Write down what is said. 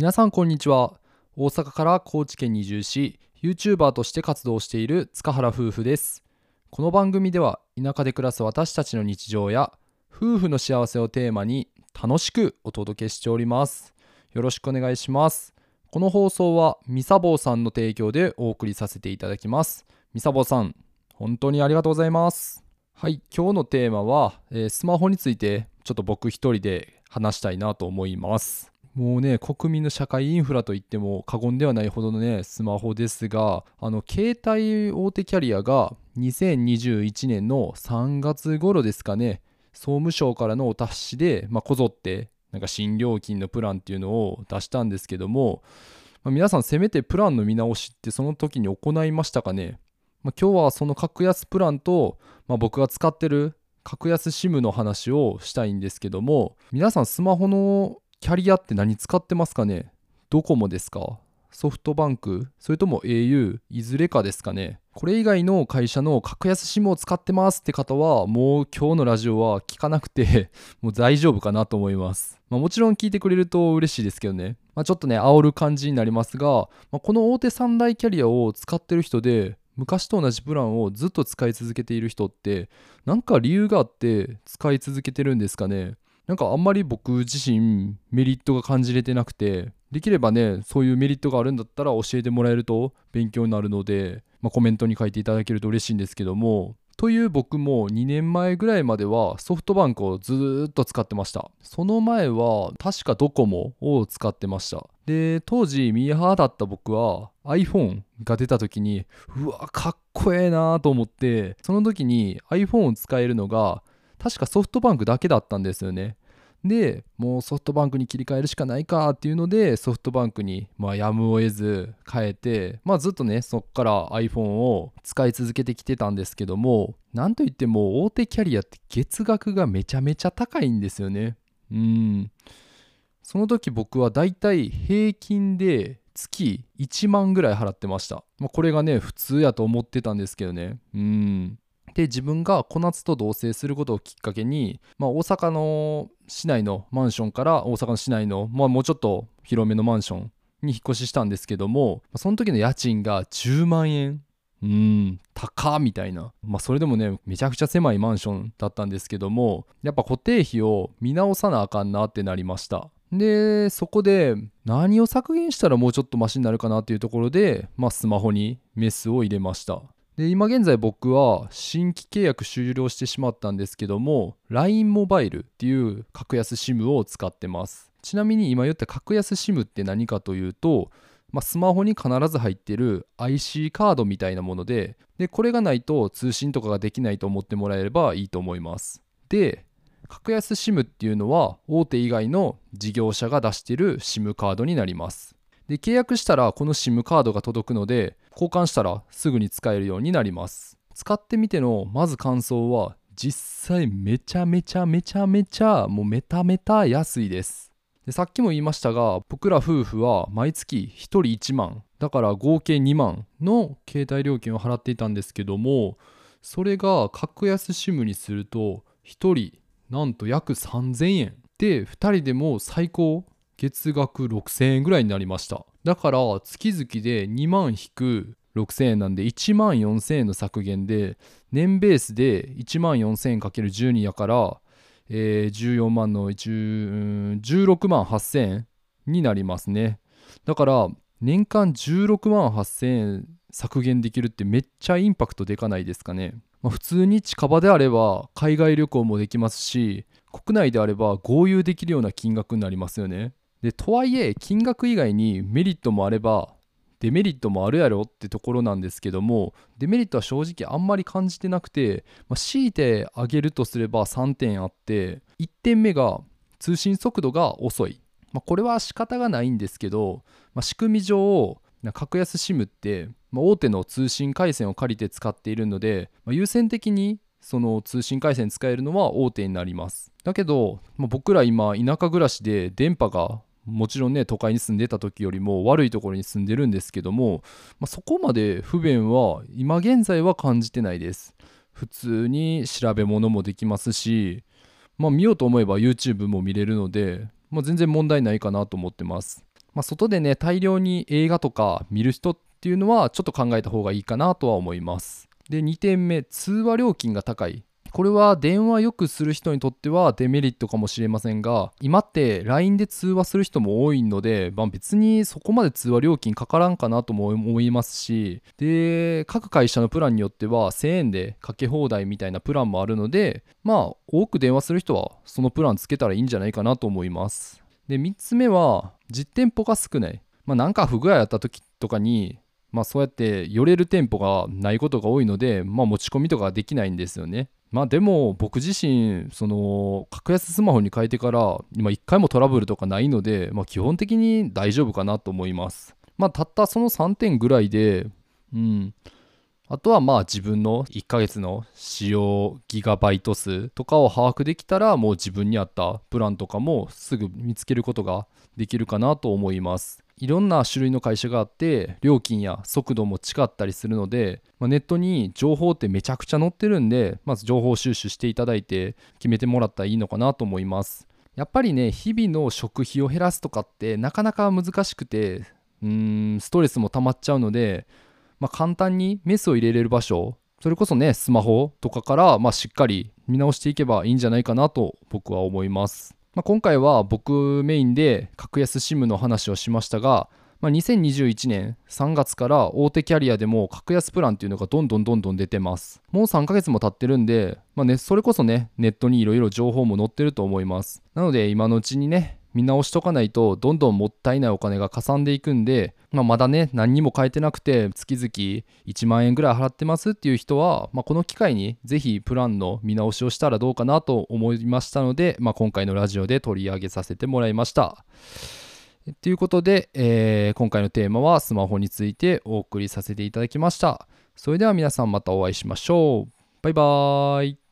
皆さんこんにちは。大阪から高知県に移住し YouTuber として活動している塚原夫婦です。この番組では田舎で暮らす私たちの日常や夫婦の幸せをテーマに楽しくお届けしております。よろしくお願いします。この放送はみさぼうさんの提供でお送りさせていただきます。みさぼうさん本当にありがとうございます。はい今日のテーマは、えースマホについてちょっと僕一人で話したいなと思います。もうね国民の社会インフラといっても過言ではないほどのねスマホですがあの携帯大手キャリアが2021年の3月頃ですかね総務省からのお達しで、まあ、こぞってなんか新料金のプランっていうのを出したんですけども、まあ皆さんせめてプランの見直しってその時に行いましたかね、まあ今日はその格安プランと、まあ、僕が使ってる格安 SIM の話をしたいんですけども皆さんスマホのキャリアって何使ってますかね？ドコモですか？ソフトバンク？それとも au いずれかですかね？これ以外の会社の格安 SIM を使ってますって方はもう今日のラジオは聞かなくて もう大丈夫かなと思います、まあ、もちろん聞いてくれると嬉しいですけどね、まあ、ちょっとね煽る感じになりますが、まあこの大手三大キャリアを使ってる人で昔と同じプランをずっと使い続けている人ってなんか理由があって使い続けてるんですかね？なんかあんまり僕自身メリットが感じれてなくてできればねそういうメリットがあるんだったら教えてもらえると勉強になるので、まあ、コメントに書いていただけると嬉しいんですけどもという僕も2年前ぐらいまではソフトバンクをずっと使ってました。その前は確かドコモを使ってました。で当時ミーハーだった僕は iPhone が出た時にうわかっこええなと思ってその時に iPhone を使えるのが確かソフトバンクだけだったんですよね。でもうソフトバンクに切り替えるしかないかっていうのでソフトバンクにまあやむを得ず変えてまあずっとねそっから iPhone を使い続けてきてたんですけどもなんといっても大手キャリアって月額がめちゃめちゃ高いんですよね。うん。その時僕はだいたい平均で月1万ぐらい払ってました、まあ、これがね普通やと思ってたんですけどね。うん。で自分が小夏と同棲することをきっかけに、まあ、大阪の市内のマンションから大阪の市内の、まあ、もうちょっと広めのマンションに引っ越ししたんですけどもその時の家賃が10万円。うん高みたいな。まあそれでもねめちゃくちゃ狭いマンションだったんですけどもやっぱ固定費を見直さなあかんなってなりました。でそこで何を削減したらもうちょっとマシになるかなっていうところで、まあ、スマホにメスを入れました。で今現在僕は新規契約終了してしまったんですけども LINE モバイルっていう格安 SIM を使ってます。ちなみに今言った格安 SIM って何かというと、まあ、スマホに必ず入ってる IC カードみたいなものででこれがないと通信とかができないと思ってもらえればいいと思います。で格安 SIM っていうのは大手以外の事業者が出してる SIM カードになります。で契約したらこの SIM カードが届くので交換したらすぐに使えるようになります。使ってみてのまず感想は実際めちゃめちゃめちゃめちゃもうメタメタ安いです。でさっきも言いましたが僕ら夫婦は毎月1人1万。だから合計2万の携帯料金を払っていたんですけどもそれが格安 SIM にすると1人なんと約3000円。で2人でも最高月額6000円ぐらいになりました。だから月々で2万引く6000円なんで1万4000円の削減で年ベースで1万4000円かける12やから、えー14万の16万8000円になりますね。だから年間16万8000円削減できるってめっちゃインパクトでかないですかね、まあ、普通に近場であれば海外旅行もできますし国内であれば合流できるような金額になりますよね。でとはいえ金額以外にメリットもあればデメリットもあるやろってところなんですけどもデメリットは正直あんまり感じてなくて、まあ、強いて挙げるとすれば3点あって1点目が通信速度が遅い、まあ、これは仕方がないんですけど、まあ、仕組み上格安 SIM って、まあ大手の通信回線を借りて使っているので、まあ優先的にその通信回線使えるのは大手になります。だけど、まあ僕ら今田舎暮らしで電波がもちろんね都会に住んでた時よりも悪いところに住んでるんですけども、まあ、そこまで不便は今現在は感じてないです。普通に調べ物もできますしまあ見ようと思えば YouTube も見れるので、まあ、全然問題ないかなと思ってます。ま、外でね大量に映画とか見る人っていうのはちょっと考えた方がいいかなとは思います。で2点目通話料金が高い。これは電話よくする人にとってはデメリットかもしれませんが今って LINE で通話する人も多いので、まあ、別にそこまで通話料金かからんかなとも思いますしで各会社のプランによっては1000円でかけ放題みたいなプランもあるのでまあ多く電話する人はそのプランつけたらいいんじゃないかなと思います。で3つ目は実店舗が少ない。まあなんか不具合あった時とかにまあそうやって寄れる店舗がないことが多いので、まあ、持ち込みとかできないんですよね。まあでも僕自身その格安スマホに変えてから今1回もトラブルとかないので、まあ、基本的に大丈夫かなと思います。まあたったその3点ぐらいでうん。あとはまあ自分の1ヶ月の使用ギガバイト数とかを把握できたらもう自分に合ったプランとかもすぐ見つけることができるかなと思います。いろんな種類の会社があって料金や速度も違ったりするので、まあ、ネットに情報ってめちゃくちゃ載ってるんでまず情報収集していただいて決めてもらったらいいのかなと思います。やっぱりね日々の食費を減らすとかってなかなか難しくてうーんストレスも溜まっちゃうので、まあ、簡単にメスを入れれる場所それこそねスマホとかから、まあ、しっかり見直していけばいいんじゃないかなと僕は思います。まあ、今回は僕メインで格安 SIM の話をしましたが、まあ、2021年3月から大手キャリアでも格安プランっていうのがどんどんどんどん出てます。もう3ヶ月も経ってるんで、まあね、それこそねネットにいろいろ情報も載ってると思います。なので今のうちにね見直しとかないとどんどんもったいないお金がかさんでいくんで、まあ、まだね何にも変えてなくて月々1万円ぐらい払ってますっていう人は、まあ、この機会にぜひプランの見直しをしたらどうかなと思いましたので、まあ、今回のラジオで取り上げさせてもらいました。ということで、えー、今回のテーマはスマホについてお送りさせていただきました。それでは皆さんまたお会いしましょう。バイバーイ。